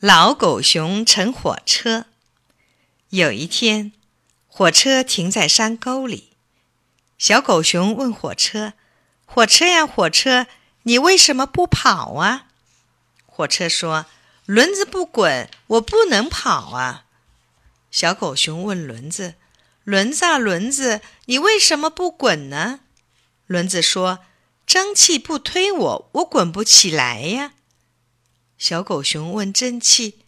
老狗熊乘火车。有一天，火车停在山沟里。小狗熊问火车：“火车呀，火车，你为什么不跑啊？”火车说：“轮子不滚，我不能跑啊。”小狗熊问轮子：“轮子啊，轮子，你为什么不滚呢？”轮子说：“蒸汽不推我，我滚不起来呀。”小狗熊问蒸汽：“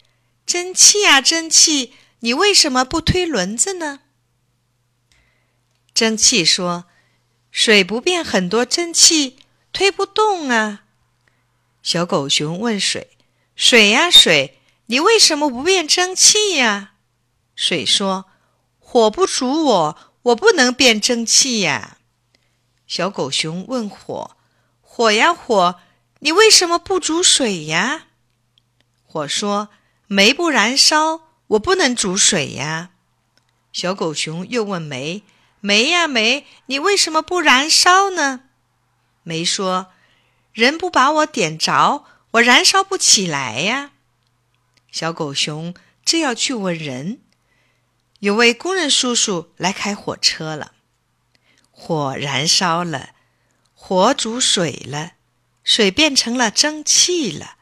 蒸汽啊，蒸汽，你为什么不推轮子呢？”蒸汽说：“水不变很多，蒸汽推不动啊。”小狗熊问水：“水呀，水，你为什么不变蒸汽呀？”水说：“火不煮我，我不能变蒸汽呀。”小狗熊问火：“火呀，火，你为什么不煮水呀？”火说：“煤不燃烧，我不能煮水呀。”小狗熊又问煤：“煤呀煤，你为什么不燃烧呢？”煤说：“人不把我点着，我燃烧不起来呀。”小狗熊正要去问人，有位工人叔叔来开火车了。火燃烧了，火煮水了，水变成了蒸汽了。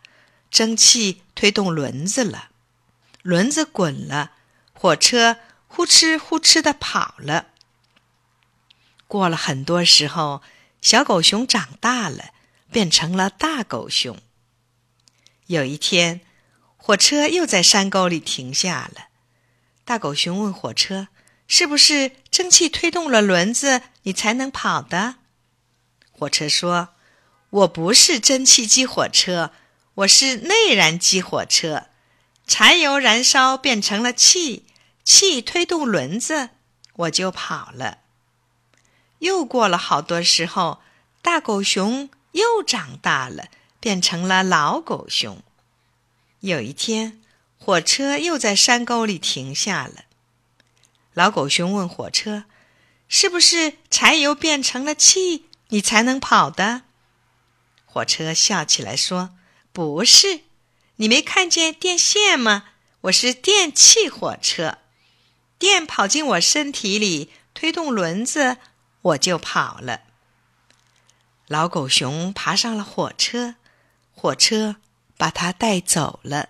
蒸汽推动轮子了，轮子滚了，火车呼哧呼哧的跑了。过了很多时候，小狗熊长大了，变成了大狗熊。有一天，火车又在山沟里停下了。大狗熊问火车：“是不是蒸汽推动了轮子，你才能跑的？”火车说：“我不是蒸汽机火车。”我是内燃机火车，柴油燃烧变成了气，气推动轮子，我就跑了。又过了好多时候，大狗熊又长大了，变成了老狗熊。有一天，火车又在山沟里停下了。老狗熊问火车：“是不是柴油变成了气，你才能跑的？”火车笑起来说。不是，你没看见电线吗？我是电气火车，电跑进我身体里，推动轮子，我就跑了。老狗熊爬上了火车，火车把它带走了。